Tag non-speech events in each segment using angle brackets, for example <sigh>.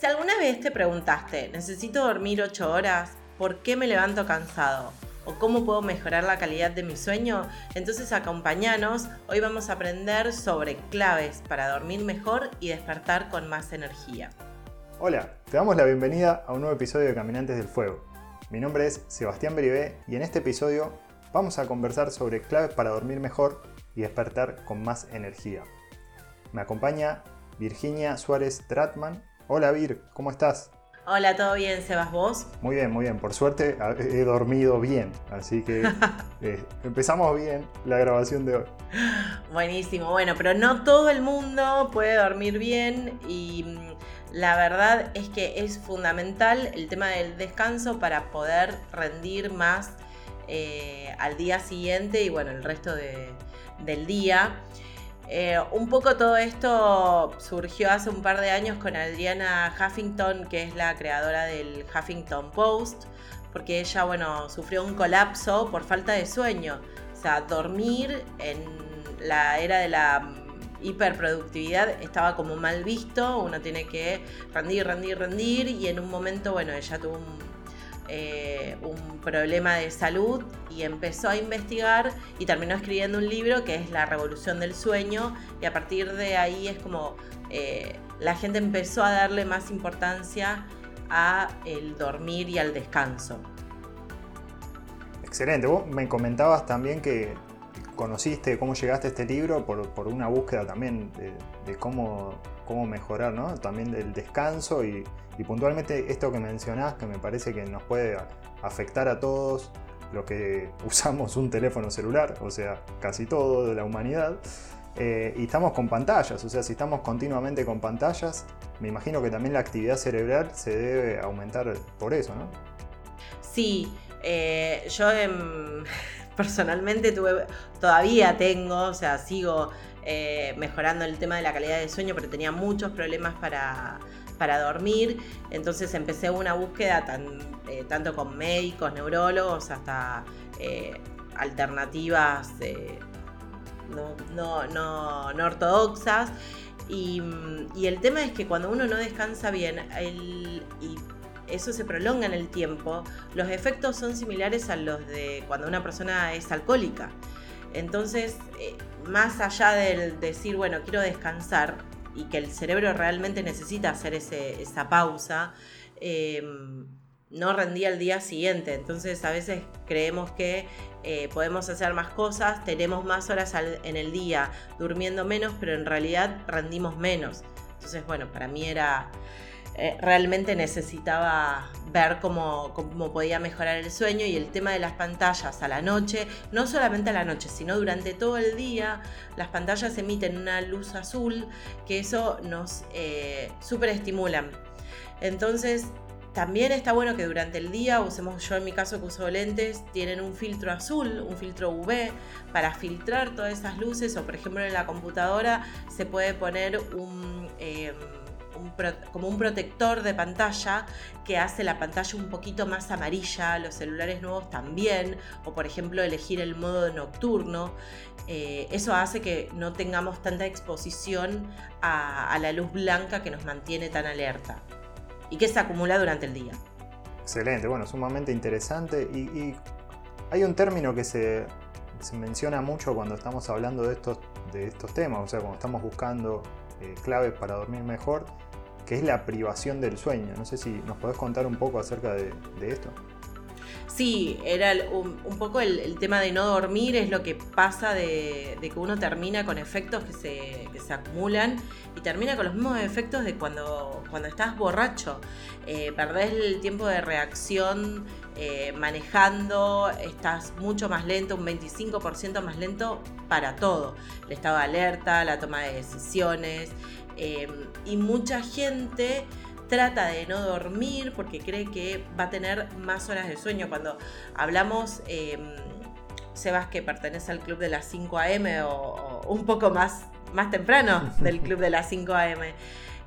Si alguna vez te preguntaste, ¿necesito dormir 8 horas? ¿Por qué me levanto cansado? ¿O cómo puedo mejorar la calidad de mi sueño? Entonces acompáñanos, hoy vamos a aprender sobre claves para dormir mejor y despertar con más energía. Hola, te damos la bienvenida a un nuevo episodio de Caminantes del Fuego. Mi nombre es Sebastián Beribé y en este episodio vamos a conversar sobre claves para dormir mejor y despertar con más energía. Me acompaña Virginia Suárez Tratman, Hola Vir, ¿cómo estás? Hola, ¿todo bien, Sebas? ¿Vos? Muy bien, muy bien. Por suerte he dormido bien, así que <laughs> eh, empezamos bien la grabación de hoy. Buenísimo, bueno, pero no todo el mundo puede dormir bien y mm, la verdad es que es fundamental el tema del descanso para poder rendir más eh, al día siguiente y bueno, el resto del día. Eh, un poco todo esto surgió hace un par de años con Adriana Huffington, que es la creadora del Huffington Post, porque ella, bueno, sufrió un colapso por falta de sueño. O sea, dormir en la era de la hiperproductividad estaba como mal visto, uno tiene que rendir, rendir, rendir, y en un momento, bueno, ella tuvo un eh, un problema de salud y empezó a investigar y terminó escribiendo un libro que es La Revolución del Sueño y a partir de ahí es como eh, la gente empezó a darle más importancia a el dormir y al descanso. Excelente, vos me comentabas también que conociste, cómo llegaste a este libro por, una búsqueda también de, cómo, cómo mejorar, ¿no? También del descanso y, y puntualmente esto que mencionás, que me parece que nos puede afectar a todos los que <laughs> usamos un teléfono celular, o sea, casi todo de la humanidad. Eh, y estamos con pantallas, o sea, si estamos continuamente con pantallas, me imagino que también la actividad cerebral se debe aumentar por eso, ¿no? Sí, eh, yo <laughs> personalmente todavía tengo, o sea, sigo eh, mejorando el tema de la calidad de sueño, pero tenía muchos problemas para, para dormir. Entonces empecé una búsqueda eh, tanto con médicos, neurólogos, hasta eh, alternativas eh, no, ortodoxas. Y, el tema es que cuando uno no descansa bien y eso se prolonga en el tiempo, los efectos son similares a los de cuando una persona es alcohólica. Entonces, más allá del decir, bueno, quiero descansar, y que el cerebro realmente necesita hacer esa pausa, em, no rendía el día siguiente. Entonces a veces creemos que eh, podemos hacer más cosas, tenemos más horas en el día, durmiendo menos, pero en realidad rendimos menos. Entonces, bueno, para mí era eh, realmente necesitaba ver cómo, podía mejorar el sueño y el tema de las pantallas a la noche, no solamente a la noche, sino durante todo el día, las pantallas emiten una luz azul que eso nos eh, superestimulan. Entonces, también está bueno que durante el día usemos, yo en mi caso que uso lentes, tienen un filtro azul, un filtro UV, para filtrar todas esas luces, o por ejemplo en la computadora se puede poner un... Como un protector de pantalla que hace la pantalla un poquito más amarilla, los celulares nuevos también, o por ejemplo elegir el modo nocturno. Eh, eso hace que no tengamos tanta exposición a, la luz blanca que nos mantiene tan alerta y que se acumula durante el día. Excelente, bueno, sumamente interesante y, hay un término que se, menciona mucho cuando estamos hablando de estos, de estos temas, o sea, cuando estamos buscando eh, claves para dormir mejor, que es la privación del sueño. No sé si nos podés contar un poco acerca de, esto. Sí, era un, poco el, tema de no dormir, es lo que pasa de, que uno termina con efectos que se, acumulan y termina con los mismos efectos de cuando, cuando estás borracho. Eh, perdés el tiempo de reacción eh, manejando, estás mucho más lento, un 25% más lento para todo. El estado de alerta, la toma de decisiones, Em, y mucha gente trata de no dormir porque cree que va a tener más horas de sueño. Cuando hablamos, em, Sebas, que pertenece al club de las 5 a.m. O, un poco más, más temprano <laughs> del club de las 5 a.m.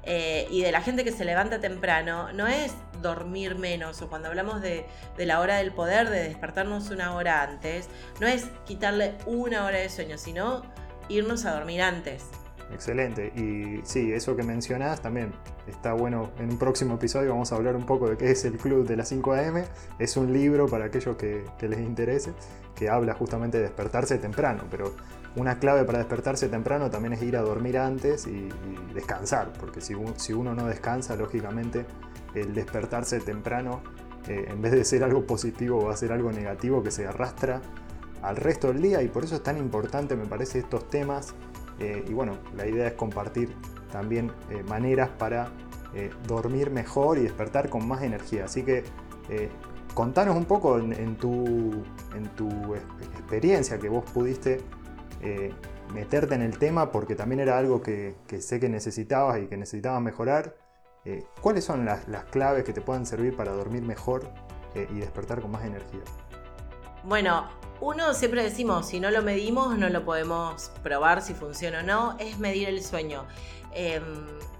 Eh, y de la gente que se levanta temprano, no es dormir menos, o cuando hablamos de, de, la hora del poder, de despertarnos una hora antes, no es quitarle una hora de sueño, sino irnos a dormir antes. Excelente. Y sí, eso que mencionás también está bueno. En un próximo episodio vamos a hablar un poco de qué es el Club de las 5 AM. Es un libro para aquellos que, les interese, que habla justamente de despertarse temprano. Pero una clave para despertarse temprano también es ir a dormir antes y, descansar. Porque si, si, uno no descansa, lógicamente el despertarse temprano, eh, en vez de ser algo positivo, va a ser algo negativo que se arrastra al resto del día. Y por eso es tan importante, me parece, estos temas eh, y bueno, la idea es compartir también eh, maneras para eh, dormir mejor y despertar con más energía. Así que contanos un poco en, tu, en tu experiencia que vos pudiste meterte en el tema porque también era algo que, sé que necesitabas y que necesitabas mejorar. ¿Cuáles son las, las, claves que te puedan servir para dormir mejor y despertar con más energía? Bueno, uno siempre decimos, si no lo medimos, no lo podemos probar si funciona o no, es medir el sueño. Em,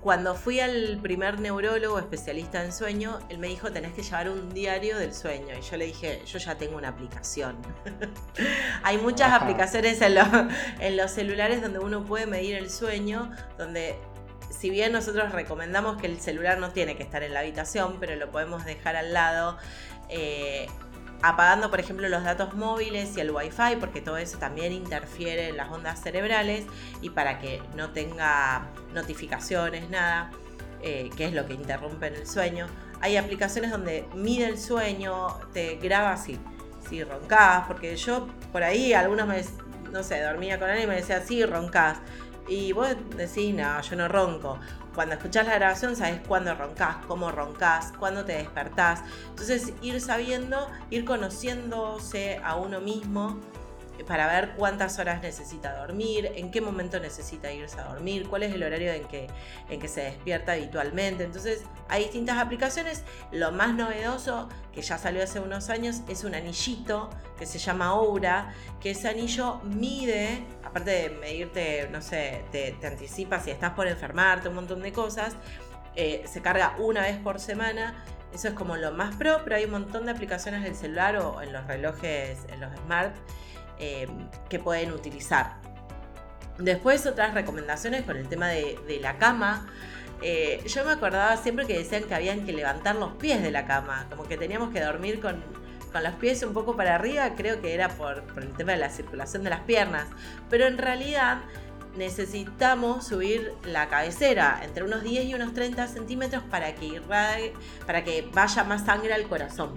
cuando fui al primer neurólogo especialista en sueño, él me dijo, tenés que llevar un diario del sueño. Y yo le dije, yo ya tengo una aplicación. <laughs> Hay muchas aplicaciones en, en los celulares donde uno puede medir el sueño, donde si bien nosotros recomendamos que el celular no tiene que estar en la habitación, pero lo podemos dejar al lado, eh, apagando, por ejemplo, los datos móviles y el wifi, porque todo eso también interfiere en las ondas cerebrales y para que no tenga notificaciones, nada, eh, que es lo que interrumpe el sueño. Hay aplicaciones donde mide el sueño, te graba si, si roncás, porque yo por ahí algunos me, no sé, dormía con alguien y me decía, sí, roncás. Y vos decís, no, yo no ronco. Cuando escuchás la grabación sabes cuándo roncas, cómo roncas, cuándo te despertás. Entonces ir sabiendo, ir conociéndose a uno mismo para ver cuántas horas necesita dormir, en qué momento necesita irse a dormir, cuál es el horario en que, en que se despierta habitualmente. Entonces hay distintas aplicaciones. Lo más novedoso, que ya salió hace unos años, es un anillito que se llama Aura, que ese anillo mide, aparte de medirte, no sé, te, anticipa si estás por enfermarte, un montón de cosas, eh, se carga una vez por semana. Eso es como lo más pro, pero hay un montón de aplicaciones en el celular o en los relojes, en los smart, eh, que pueden utilizar. Después otras recomendaciones con el tema de, la cama. Eh, yo me acordaba siempre que decían que habían que levantar los pies de la cama, como que teníamos que dormir con, los pies un poco para arriba, creo que era por, por, el tema de la circulación de las piernas, pero en realidad necesitamos subir la cabecera entre unos 10 y unos 30 centímetros para que, para que vaya más sangre al corazón.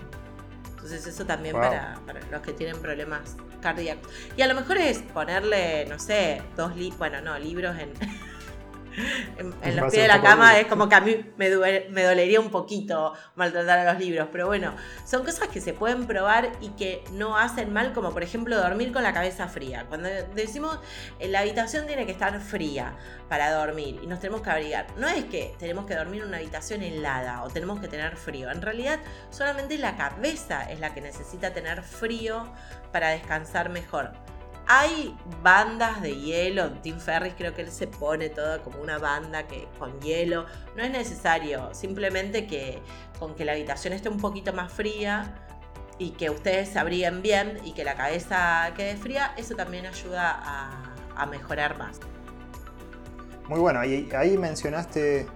Entonces eso también para, los que tienen problemas cardíacos. Y a lo mejor es ponerle, no sé, dos libros, bueno, no, libros en, en, los pies de la cama es como que a mí me, me, dolería un poquito maltratar a los libros, pero bueno, son cosas que se pueden probar y que no hacen mal, como por ejemplo dormir con la cabeza fría. Cuando decimos eh, la habitación tiene que estar fría para dormir y nos tenemos que abrigar, no es que tenemos que dormir en una habitación helada o tenemos que tener frío, en realidad solamente la cabeza es la que necesita tener frío para descansar mejor. Hay bandas de hielo, Tim Ferris creo que él se pone todo como una banda que, con hielo. No es necesario, simplemente que con que la habitación esté un poquito más fría y que ustedes se abriguen bien y que la cabeza quede fría, eso también ayuda a, mejorar más. Muy bueno, ahí, mencionaste,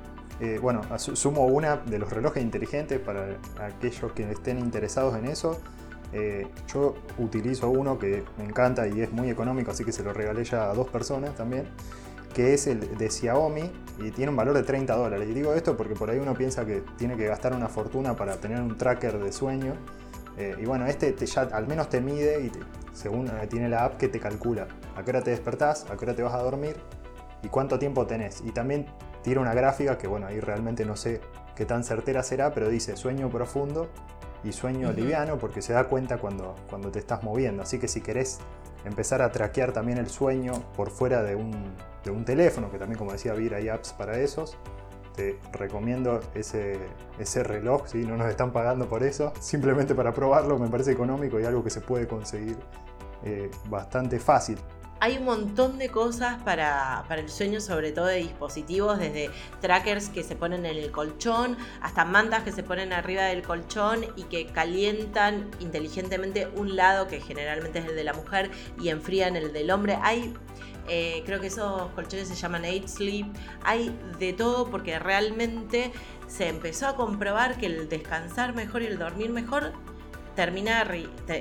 eh, bueno, sumo una de los relojes inteligentes para aquellos que estén interesados en eso. Eh, yo utilizo uno que me encanta y es muy económico, así que se lo regalé ya a dos personas también, que es el de Xiaomi y tiene un valor de 30 dólares. Y digo esto porque por ahí uno piensa que tiene que gastar una fortuna para tener un tracker de sueño. Eh, y bueno, este ya al menos te mide y según eh, tiene la app que te calcula a qué hora te despertás, a qué hora te vas a dormir y cuánto tiempo tenés. Y también tira una gráfica que bueno, ahí realmente no sé qué tan certera será, pero dice sueño profundo y sueño liviano porque se da cuenta cuando, cuando te estás moviendo. Así que si querés empezar a traquear también el sueño por fuera de un, de un teléfono, que también como decía Vir hay apps para esos, te recomiendo ese, ese reloj, si no nos están pagando por eso, simplemente para probarlo me parece económico y algo que se puede conseguir eh, bastante fácil hay un montón de cosas para, el sueño, sobre todo de dispositivos, desde trackers que se ponen en el colchón, hasta mantas que se ponen arriba del colchón y que calientan inteligentemente un lado, que generalmente es el de la mujer, y enfrían el del hombre. Hay Eh, creo que esos colchones se llaman Eight Sleep. Hay de todo porque realmente se empezó a comprobar que el descansar mejor y el dormir mejor termina,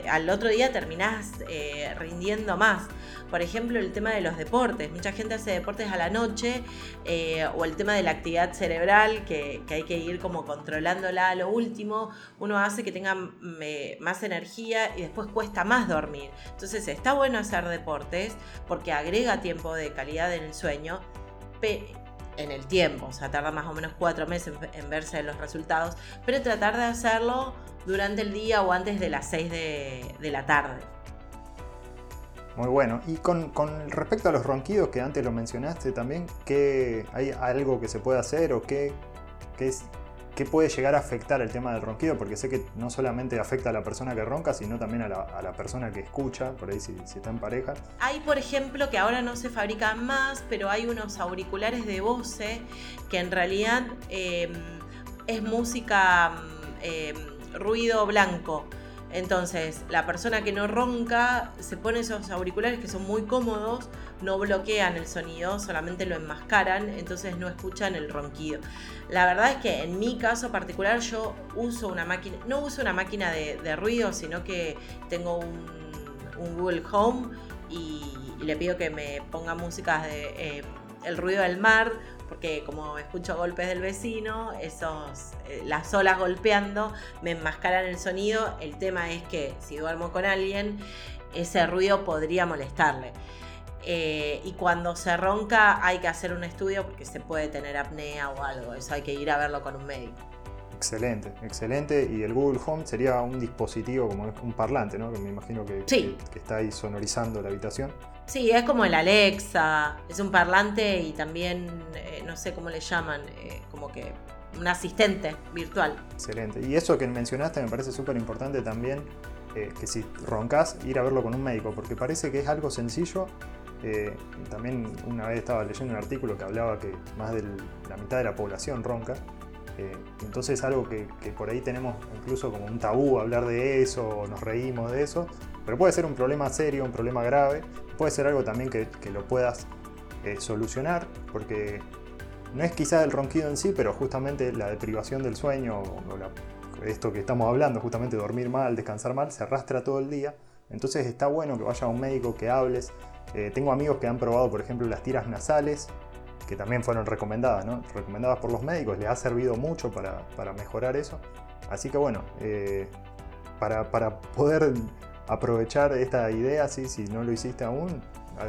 al otro día terminás eh, rindiendo más. Por ejemplo, el tema de los deportes. Mucha gente hace deportes a la noche eh, o el tema de la actividad cerebral que, hay que ir como controlándola a lo último. Uno hace que tenga más energía y después cuesta más dormir. Entonces está bueno hacer deportes porque agrega tiempo de calidad en el sueño en el tiempo, o sea, tarda más o menos cuatro meses en verse los resultados, pero tratar de hacerlo durante el día o antes de las seis de, la tarde. Muy bueno. Y con, respecto a los ronquidos que antes lo mencionaste también, ¿qué, ¿hay algo que se puede hacer o qué, qué ¿Qué puede llegar a afectar el tema del ronquido? Porque sé que no solamente afecta a la persona que ronca, sino también a la, persona que escucha, por ahí si, está en pareja. Hay, por ejemplo, que ahora no se fabrican más, pero hay unos auriculares de Bose que en realidad em, es música em, ruido blanco. Entonces, la persona que no ronca se pone esos auriculares que son muy cómodos, no bloquean el sonido, solamente lo enmascaran, entonces no escuchan el ronquido. La verdad es que en mi caso particular yo uso una máquina, no uso una máquina de, ruido, sino que tengo un, Google Home y, le pido que me ponga músicas de eh, el ruido del mar porque como escucho golpes del vecino, esos, eh, las olas golpeando me enmascaran el sonido. El tema es que si duermo con alguien, ese ruido podría molestarle. Eh, y cuando se ronca hay que hacer un estudio porque se puede tener apnea o algo, eso hay que ir a verlo con un médico. Excelente, excelente. Y el Google Home sería un dispositivo como un parlante, ¿no? Que me imagino que, que, está ahí sonorizando la habitación. Sí, es como el Alexa, es un parlante y también, eh, no sé cómo le llaman, eh, como que un asistente virtual. Excelente. Y eso que mencionaste me parece súper importante también, eh, que si roncas, ir a verlo con un médico, porque parece que es algo sencillo. también una vez estaba leyendo un artículo que hablaba que más de la mitad de la población ronca. Eh, entonces es algo que, por ahí tenemos incluso como un tabú hablar de eso, nos reímos de eso, pero puede ser un problema serio, un problema grave, puede ser algo también que, lo puedas eh, solucionar, porque no es quizás el ronquido en sí, pero justamente la deprivación del sueño, o esto que estamos hablando, justamente dormir mal, descansar mal, se arrastra todo el día. Entonces está bueno que vayas a un médico, que hables. Eh, tengo amigos que han probado, por ejemplo, las tiras nasales, que también fueron recomendadas, ¿no? recomendadas por los médicos, les ha servido mucho para, mejorar eso. Así que bueno, eh, para, poder aprovechar esta idea, ¿sí? si no lo hiciste aún,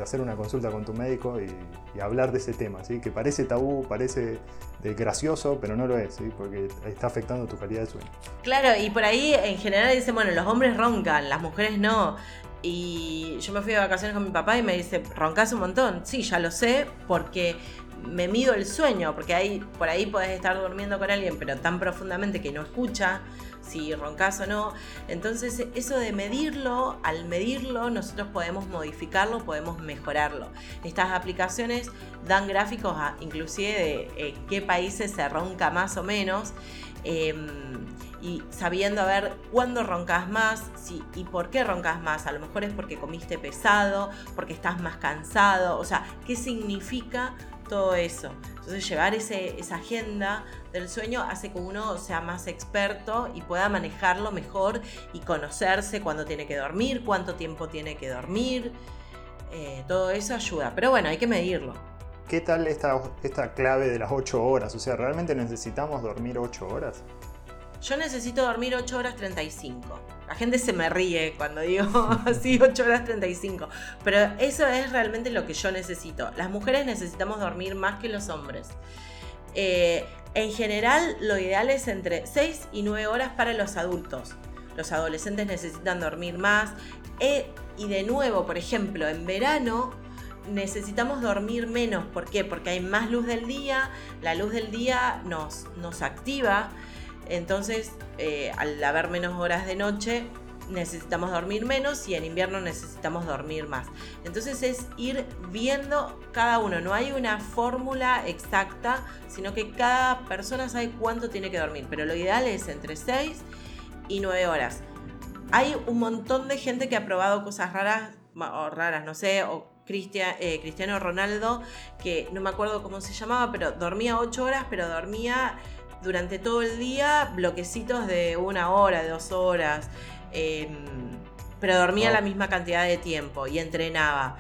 hacer una consulta con tu médico y, hablar de ese tema, ¿sí? que parece tabú, parece gracioso, pero no lo es, ¿sí? porque está afectando tu calidad de sueño. Claro, y por ahí en general dicen, bueno, los hombres roncan, las mujeres no. Y yo me fui de vacaciones con mi papá y me dice, roncas un montón. Sí, ya lo sé, porque me mido el sueño, porque ahí, por ahí podés estar durmiendo con alguien, pero tan profundamente que no escucha si roncas o no. Entonces, eso de medirlo, al medirlo, nosotros podemos modificarlo, podemos mejorarlo. Estas aplicaciones dan gráficos a, inclusive de eh, qué países se ronca más o menos. Em, y sabiendo a ver cuándo roncas más si, y por qué roncas más. A lo mejor es porque comiste pesado, porque estás más cansado, o sea, qué significa todo eso. Entonces llevar ese, esa agenda del sueño hace que uno sea más experto y pueda manejarlo mejor y conocerse cuándo tiene que dormir, cuánto tiempo tiene que dormir. Eh, todo eso ayuda. Pero bueno, hay que medirlo. ¿Qué tal esta, esta clave de las 8 horas? O sea, ¿realmente necesitamos dormir 8 horas? Yo necesito dormir 8 horas 35. La gente se me ríe cuando digo <laughs> así 8 horas 35. Pero eso es realmente lo que yo necesito. Las mujeres necesitamos dormir más que los hombres. Eh, en general, lo ideal es entre 6 y 9 horas para los adultos. Los adolescentes necesitan dormir más. Eh, y de nuevo, por ejemplo, en verano necesitamos dormir menos. ¿Por qué? Porque hay más luz del día. La luz del día nos, nos activa. Entonces, eh, al haber menos horas de noche, necesitamos dormir menos y en invierno necesitamos dormir más. Entonces es ir viendo cada uno, no hay una fórmula exacta, sino que cada persona sabe cuánto tiene que dormir, pero lo ideal es entre 6 y 9 horas. Hay un montón de gente que ha probado cosas raras, o raras, no sé, o eh, Cristiano Ronaldo, que no me acuerdo cómo se llamaba, pero dormía ocho horas, pero dormía durante todo el día bloquecitos de una hora, dos horas. Em, pero dormía la misma cantidad de tiempo y entrenaba.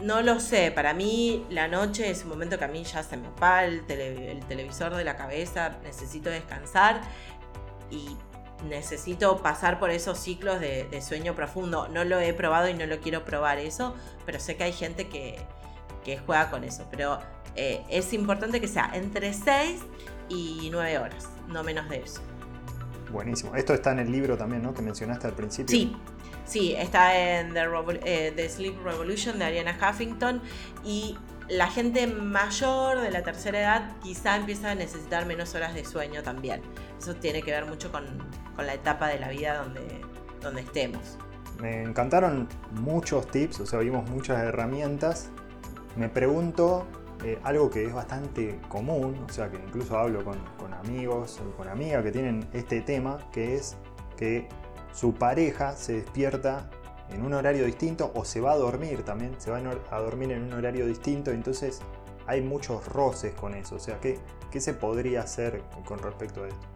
No lo sé, para mí la noche es un momento que a mí ya se me apaga el, televisor de la cabeza, necesito descansar y necesito pasar por esos ciclos de, sueño profundo. No lo he probado y no lo quiero probar eso, pero sé que hay gente que, juega con eso. Pero eh, es importante que sea entre 6 y 9 horas, no menos de eso. Buenísimo. Esto está en el libro también, ¿no? Que mencionaste al principio. Sí, sí, está en The, eh, Sleep Revolution de Ariana Huffington y la gente mayor de la tercera edad quizá empieza a necesitar menos horas de sueño también. Eso tiene que ver mucho con, la etapa de la vida donde, donde estemos. Me encantaron muchos tips, o sea, vimos muchas herramientas. Me pregunto eh, algo que es bastante común, o sea, que incluso hablo con, amigos o con amigas que tienen este tema, que es que su pareja se despierta en un horario distinto o se va a dormir también, se va a dormir en un horario distinto, entonces hay muchos roces con eso, o sea, ¿qué, qué se podría hacer con respecto a esto?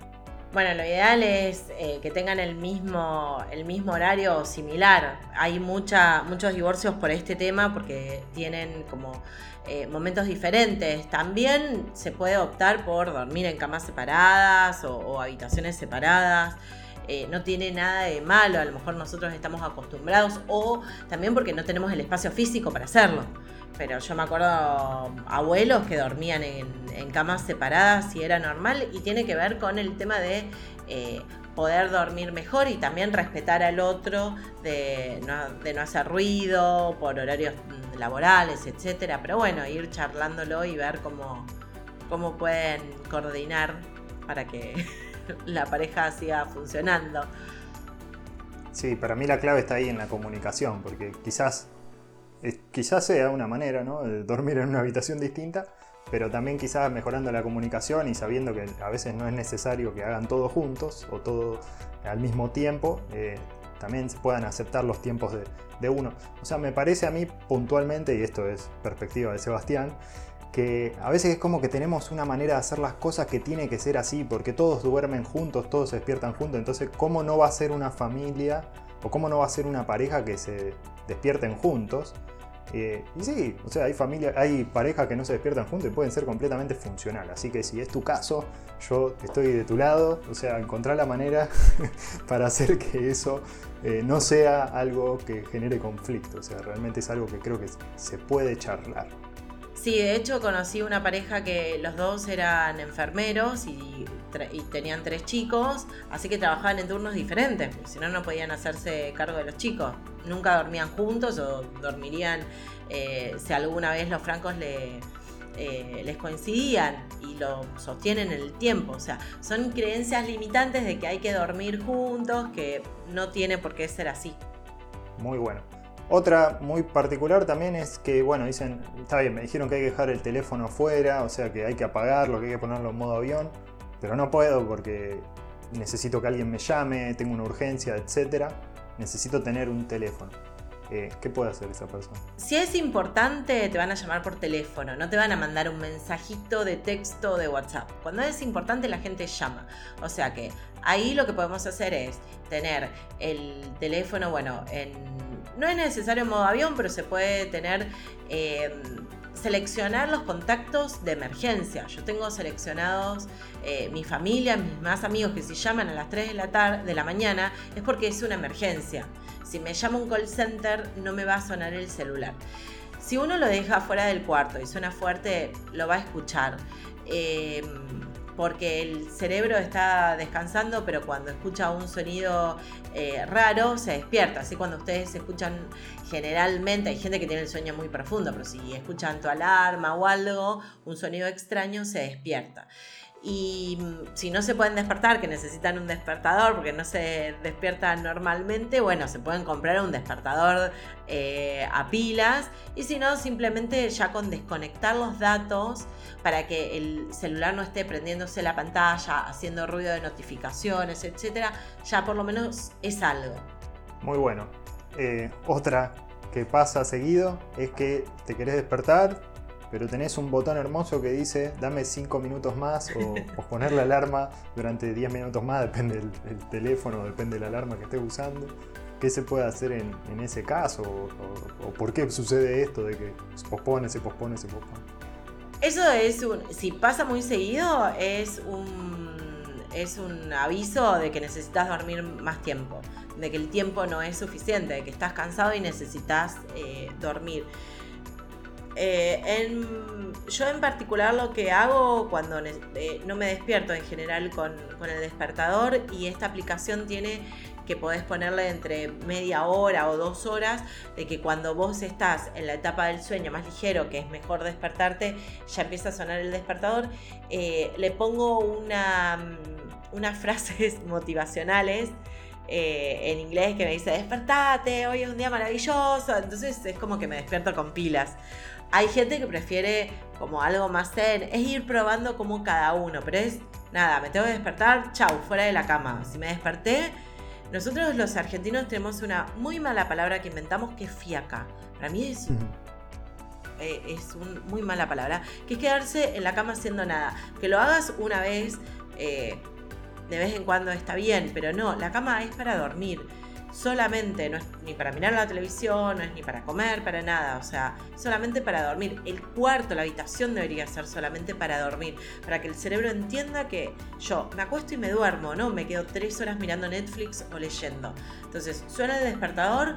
Bueno, lo ideal es eh, que tengan el mismo, el mismo horario similar. Hay mucha, muchos divorcios por este tema porque tienen como eh, momentos diferentes. También se puede optar por dormir en camas separadas o, habitaciones separadas. Eh, no tiene nada de malo, a lo mejor nosotros estamos acostumbrados o también porque no tenemos el espacio físico para hacerlo pero yo me acuerdo abuelos que dormían en, camas separadas y era normal y tiene que ver con el tema de eh, poder dormir mejor y también respetar al otro, de no, hacer ruido por horarios laborales, etcétera. Pero bueno, ir charlándolo y ver cómo, cómo pueden coordinar para que <laughs> la pareja siga funcionando. Sí, para mí la clave está ahí en la comunicación, porque quizás quizás sea una manera, ¿no? De dormir en una habitación distinta, pero también quizás mejorando la comunicación y sabiendo que a veces no es necesario que hagan todo juntos o todo al mismo tiempo, eh, también se puedan aceptar los tiempos de, de, uno. O sea, me parece a mí puntualmente, y esto es perspectiva de Sebastián, que a veces es como que tenemos una manera de hacer las cosas que tiene que ser así, porque todos duermen juntos, todos se despiertan juntos, entonces ¿cómo no va a ser una familia o cómo no va a ser una pareja que se despierten juntos? Eh, y sí, o sea, hay familia, hay parejas que no se despiertan juntos y pueden ser completamente funcional. Así que si es tu caso, yo estoy de tu lado. O sea, encontrar la manera <laughs> para hacer que eso eh, no sea algo que genere conflicto. O sea, realmente es algo que creo que se puede charlar. Sí, de hecho conocí una pareja que los dos eran enfermeros y, tenían tres chicos, así que trabajaban en turnos diferentes, porque si no, no podían hacerse cargo de los chicos. Nunca dormían juntos o dormirían eh, si alguna vez los francos le, eh, les coincidían y lo sostienen en el tiempo. O sea, son creencias limitantes de que hay que dormir juntos, que no tiene por qué ser así. Muy bueno. Otra muy particular también es que, bueno, dicen, está bien, me dijeron que hay que dejar el teléfono fuera, o sea que hay que apagarlo, que hay que ponerlo en modo avión, pero no puedo porque necesito que alguien me llame, tengo una urgencia, etc. Necesito tener un teléfono. Eh, ¿Qué puede hacer esa persona? Si es importante, te van a llamar por teléfono, no te van a mandar un mensajito de texto de WhatsApp. Cuando es importante, la gente llama. O sea que ahí lo que podemos hacer es tener el teléfono, bueno, en no es necesario en modo avión, pero se puede tener, eh, seleccionar los contactos de emergencia. Yo tengo seleccionados eh, mi familia, mis más amigos que si llaman a las 3 de la, tarde, de la mañana es porque es una emergencia. Si me llama un call center no me va a sonar el celular. Si uno lo deja fuera del cuarto y suena fuerte, lo va a escuchar. Eh, porque el cerebro está descansando, pero cuando escucha un sonido eh, raro se despierta. Así cuando ustedes escuchan generalmente, hay gente que tiene el sueño muy profundo, pero si escuchan tu alarma o algo, un sonido extraño se despierta. Y mm, si no se pueden despertar, que necesitan un despertador porque no se despiertan normalmente, bueno, se pueden comprar un despertador eh, a pilas. Y si no, simplemente ya con desconectar los datos para que el celular no esté prendiéndose la pantalla, haciendo ruido de notificaciones, etcétera, ya por lo menos es algo. Muy bueno. Eh, otra que pasa seguido es que te querés despertar, pero tenés un botón hermoso que dice dame 5 minutos más <laughs> o, poner la alarma durante 10 minutos más, depende del, teléfono, depende de la alarma que estés usando. ¿Qué se puede hacer en, ese caso? O, por qué sucede esto de que se pospone, se pospone, se pospone? Eso es un. Si pasa muy seguido, es un. Es un aviso de que necesitas dormir más tiempo, de que el tiempo no es suficiente, de que estás cansado y necesitas eh, dormir. Eh, yo en particular lo que hago cuando eh, no me despierto en general con, el despertador y esta aplicación tiene que podés ponerle entre media hora o dos horas de que cuando vos estás en la etapa del sueño más ligero, que es mejor despertarte, ya empieza a sonar el despertador, eh, le pongo mm, unas <laughs> frases motivacionales. en inglés que me dice despertate, hoy es un día maravilloso, entonces es como que me despierto con pilas. Hay gente que prefiere como algo más zen, es ir probando como cada uno, pero es nada, me tengo que despertar, chau, fuera de la cama. Si me desperté, nosotros los argentinos tenemos una muy mala palabra que inventamos que es fiaca. Para mí es, eh, es una muy mala palabra, que es quedarse en la cama haciendo nada. Que lo hagas una vez, eh, de vez en cuando está bien, pero no, la cama es para dormir solamente, no es ni para mirar la televisión, no es ni para comer, para nada, o sea, solamente para dormir. El cuarto, la habitación debería ser solamente para dormir, para que el cerebro entienda que yo me acuesto y me duermo, ¿no? Me quedo tres horas mirando Netflix o leyendo. Entonces, suena el despertador,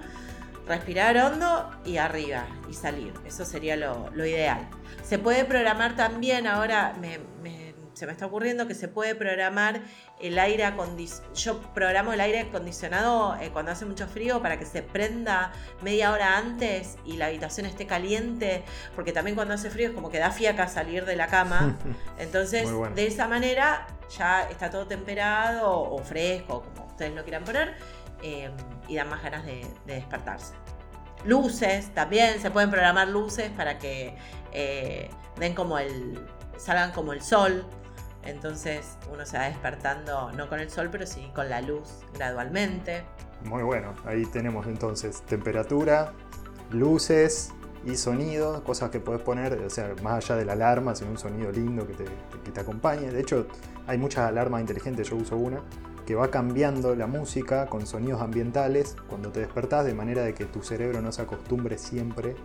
respirar hondo y arriba y salir. Eso sería lo, ideal. Se puede programar también, ahora me se me está ocurriendo que se puede programar el aire acondicionado. Yo programo el aire acondicionado eh, cuando hace mucho frío para que se prenda media hora antes y la habitación esté caliente, porque también cuando hace frío es como que da fiaca salir de la cama. <laughs> Entonces, de esa manera ya está todo temperado o fresco, como ustedes lo quieran poner, eh, y dan más ganas de, despertarse. Luces, también se pueden programar luces para que eh, den como el, salgan como el sol. Entonces uno se va despertando no con el sol, pero sí con la luz gradualmente. Muy bueno, ahí tenemos entonces temperatura, luces y sonido, cosas que puedes poner, o sea, más allá de la alarma, sino un sonido lindo que te, que te acompañe. De hecho, hay muchas alarmas inteligentes, yo uso una, que va cambiando la música con sonidos ambientales cuando te despertás, de manera de que tu cerebro no se acostumbre siempre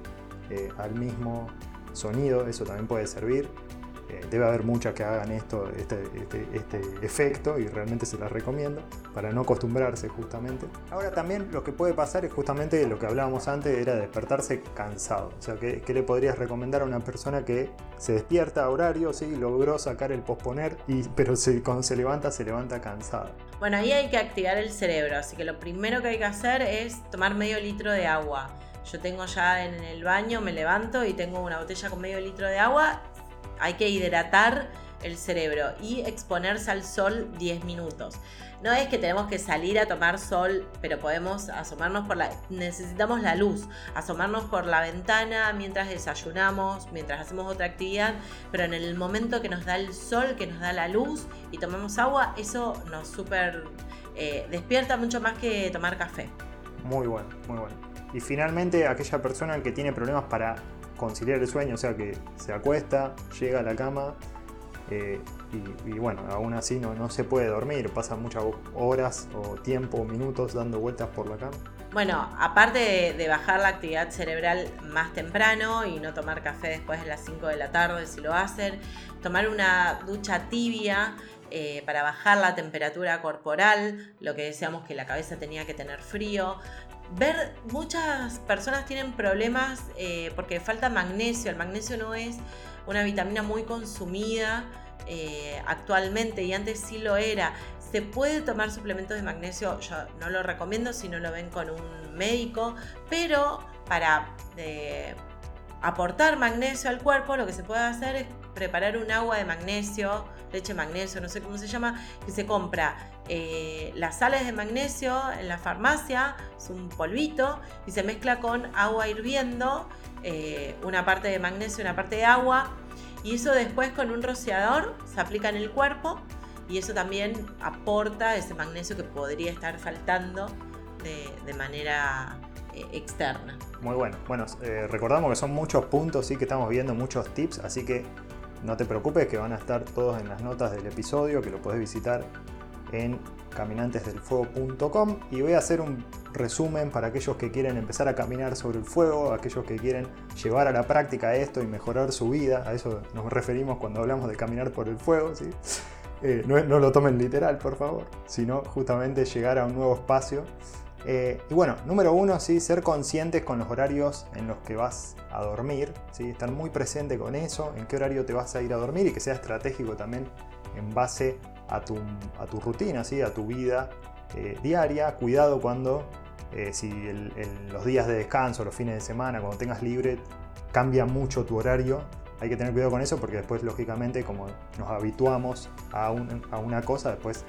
eh, al mismo sonido, eso también puede servir. Eh, debe haber muchas que hagan esto, este, este, este, efecto y realmente se las recomiendo para no acostumbrarse justamente. Ahora también lo que puede pasar es justamente lo que hablábamos antes, era despertarse cansado. O sea, ¿qué, le podrías recomendar a una persona que se despierta a horario, sí, logró sacar el posponer, y, pero cuando se levanta, se levanta cansado? Bueno, ahí hay que activar el cerebro, así que lo primero que hay que hacer es tomar medio litro de agua. Yo tengo ya en el baño, me levanto y tengo una botella con medio litro de agua hay que hidratar el cerebro y exponerse al sol 10 minutos. No es que tenemos que salir a tomar sol, pero podemos asomarnos por la... Necesitamos la luz, asomarnos por la ventana mientras desayunamos, mientras hacemos otra actividad, pero en el momento que nos da el sol, que nos da la luz y tomamos agua, eso nos súper eh, despierta mucho más que tomar café. Muy bueno, muy bueno. Y finalmente aquella persona que tiene problemas para conciliar el sueño, o sea que se acuesta, llega a la cama eh, y, bueno, aún así no, no se puede dormir, pasa muchas horas o tiempo, minutos dando vueltas por la cama. Bueno, aparte de, bajar la actividad cerebral más temprano y no tomar café después de las 5 de la tarde si lo hacen, tomar una ducha tibia eh, para bajar la temperatura corporal, lo que decíamos que la cabeza tenía que tener frío, ver, muchas personas tienen problemas eh, porque falta magnesio. El magnesio no es una vitamina muy consumida eh, actualmente y antes sí lo era. Se puede tomar suplementos de magnesio, yo no lo recomiendo si no lo ven con un médico, pero para eh, aportar magnesio al cuerpo lo que se puede hacer es preparar un agua de magnesio, leche magnesio, no sé cómo se llama, que se compra eh, las sales de magnesio en la farmacia, es un polvito, y se mezcla con agua hirviendo, eh, una parte de magnesio, una parte de agua, y eso después con un rociador se aplica en el cuerpo y eso también aporta ese magnesio que podría estar faltando de, manera eh, externa. Muy bueno. Bueno, recordamos que son muchos puntos, sí que estamos viendo muchos tips, así que no te preocupes que van a estar todos en las notas del episodio, que lo puedes visitar en caminantesdelfuego.com y voy a hacer un resumen para aquellos que quieren empezar a caminar sobre el fuego, aquellos que quieren llevar a la práctica esto y mejorar su vida, a eso nos referimos cuando hablamos de caminar por el fuego. Eh, no, lo tomen literal por favor, sino justamente llegar a un nuevo espacio eh, y bueno, número uno, ¿sí? ser conscientes con los horarios en los que vas a dormir, ¿sí? estar muy presente con eso, en qué horario te vas a ir a dormir y que sea estratégico también en base a tu, a tu rutina, ¿sí? a tu vida eh, diaria. Cuidado cuando, eh, si los días de descanso, los fines de semana, cuando tengas libre, cambia mucho tu horario. Hay que tener cuidado con eso porque después, lógicamente, como nos habituamos a, a una cosa, después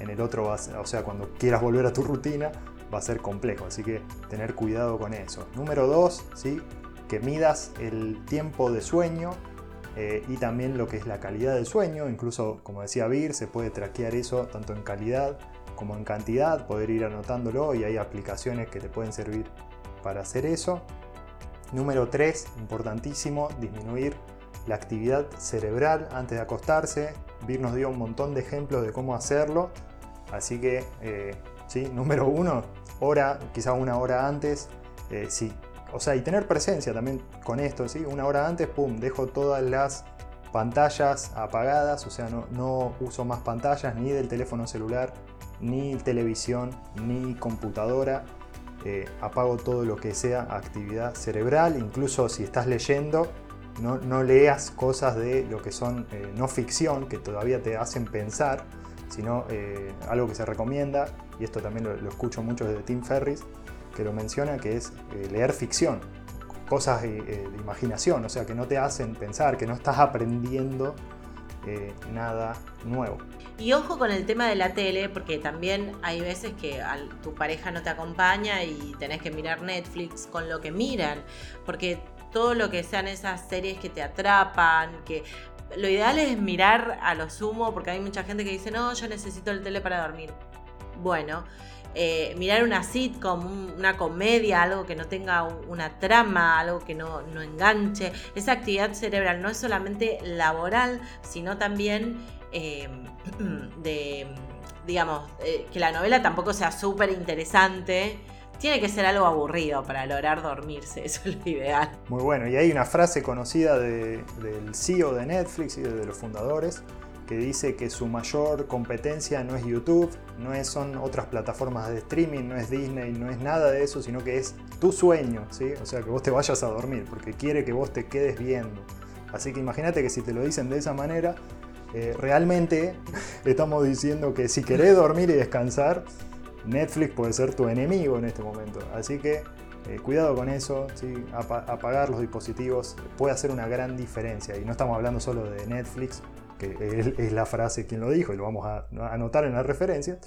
en el otro, vas, o sea, cuando quieras volver a tu rutina, va a ser complejo, así que tener cuidado con eso. Número dos, ¿sí? que midas el tiempo de sueño eh, y también lo que es la calidad del sueño, incluso como decía Vir, se puede traquear eso tanto en calidad como en cantidad, poder ir anotándolo y hay aplicaciones que te pueden servir para hacer eso. Número 3, importantísimo, disminuir la actividad cerebral antes de acostarse. Vir nos dio un montón de ejemplos de cómo hacerlo, así que, eh, sí, número 1, hora, quizá una hora antes, eh, sí. O sea, y tener presencia también con esto, ¿sí? Una hora antes, pum, dejo todas las pantallas apagadas, o sea, no, uso más pantallas ni del teléfono celular, ni televisión, ni computadora. Eh, apago todo lo que sea actividad cerebral, incluso si estás leyendo, no, no leas cosas de lo que son eh, no ficción, que todavía te hacen pensar, sino algo que se recomienda y esto también lo, escucho mucho desde Tim Ferris, que lo menciona, que es eh, leer ficción, cosas eh, eh, de imaginación, o sea, que no te hacen pensar, que no estás aprendiendo nada nuevo. Y ojo con el tema de la tele, porque también hay veces que tu pareja no te acompaña y tenés que mirar Netflix con lo que miran, porque todo lo que sean esas series que te atrapan, que lo ideal es mirar a lo sumo, porque hay mucha gente que dice, no, yo necesito el tele para dormir bueno. Eh, mirar una sitcom, una comedia, algo que no tenga una trama, algo que no, enganche. Esa actividad cerebral no es solamente laboral, sino también eh, <clears throat> de, digamos, eh, que la novela tampoco sea súper interesante. Tiene que ser algo aburrido para lograr dormirse, <laughs> eso es lo ideal. Muy bueno, y hay una frase conocida del CEO de Netflix y de los fundadores, que dice que su mayor competencia no es YouTube, no es, son otras plataformas de streaming, no es Disney, no es nada de eso, sino que es tu sueño, ¿sí? O sea, que vos te vayas a dormir, porque quiere que vos te quedes viendo. Así que imagínate que si te lo dicen de esa manera, eh, realmente <laughs> estamos diciendo que si querés dormir y descansar, Netflix puede ser tu enemigo en este momento. Así que eh, cuidado con eso, apagar los dispositivos puede hacer una gran diferencia. Y no estamos hablando solo de Netflix, que es la frase quien lo dijo y lo vamos a anotar en la referencia,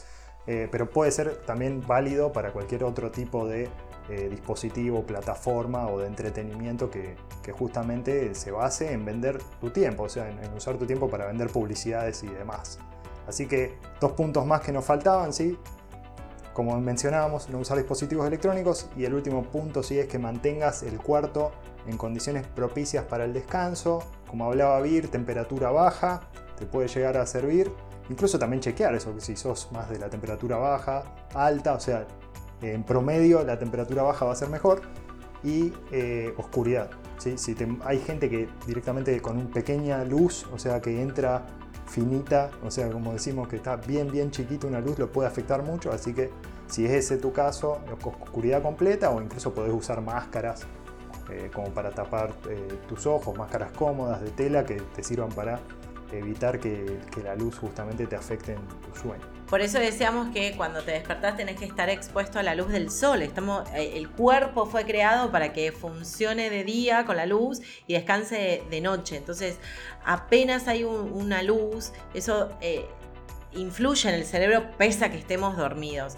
eh, pero puede ser también válido para cualquier otro tipo de eh, dispositivo, plataforma o de entretenimiento que, justamente se base en vender tu tiempo, o sea, en, usar tu tiempo para vender publicidades y demás. Así que dos puntos más que nos faltaban, ¿sí? Como mencionábamos, no usar dispositivos electrónicos y el último punto sí es que mantengas el cuarto en condiciones propicias para el descanso, como hablaba Vir, temperatura baja, te puede llegar a servir. Incluso también chequear eso, que si sos más de la temperatura baja, alta, o sea, en promedio la temperatura baja va a ser mejor. Y eh, oscuridad. Si hay gente que directamente con una pequeña luz, o sea, que entra finita, o sea, como decimos que está bien, bien chiquita una luz, lo puede afectar mucho. Así que si es ese tu caso, oscuridad completa o incluso podés usar máscaras eh, como para tapar eh, tus ojos, máscaras cómodas de tela que te sirvan para evitar que, la luz justamente te afecte en tu sueño. Por eso decíamos que cuando te despertás tenés que estar expuesto a la luz del sol. Estamos, eh, el cuerpo fue creado para que funcione de día con la luz y descanse de, noche. Entonces, apenas hay una luz, eso influye en el cerebro pese a que estemos dormidos.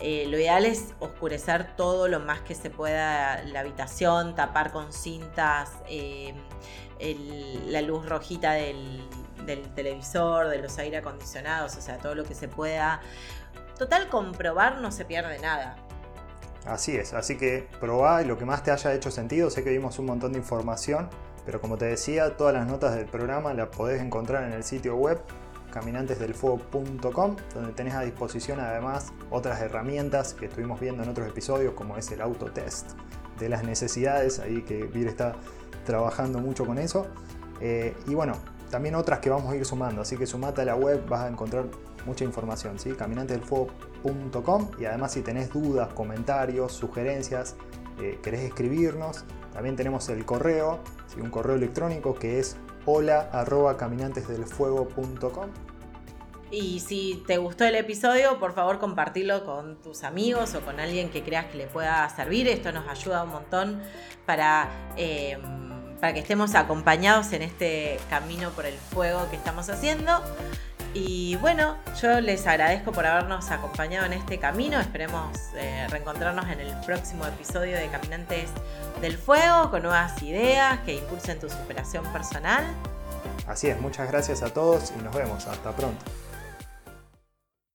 Eh, lo ideal es oscurecer todo lo más que se pueda la habitación, tapar con cintas eh, la luz rojita del, televisor, de los aire acondicionados, o sea, todo lo que se pueda. Total, comprobar no se pierde nada. Así es, así que probá lo que más te haya hecho sentido. Sé que vimos un montón de información, pero como te decía, todas las notas del programa las podés encontrar en el sitio web caminantesdelfuego.com, donde tenés a disposición además otras herramientas que estuvimos viendo en otros episodios, como es el autotest de las necesidades, ahí que Vir está trabajando mucho con eso. Eh, y bueno, también otras que vamos a ir sumando, así que sumate a la web, vas a encontrar mucha información, ¿sí? caminantesdelfuego.com y además si tenés dudas, comentarios, sugerencias, eh, querés escribirnos, también tenemos el correo, un correo electrónico que es hola. Y si te gustó el episodio, por favor compartirlo con tus amigos o con alguien que creas que le pueda servir. Esto nos ayuda un montón para, em, para que estemos acompañados en este camino por el fuego que estamos haciendo. Y bueno, yo les agradezco por habernos acompañado en este camino. Esperemos eh, reencontrarnos en el próximo episodio de Caminantes del Fuego con nuevas ideas que impulsen tu superación personal. Así es, muchas gracias a todos y nos vemos. Hasta pronto.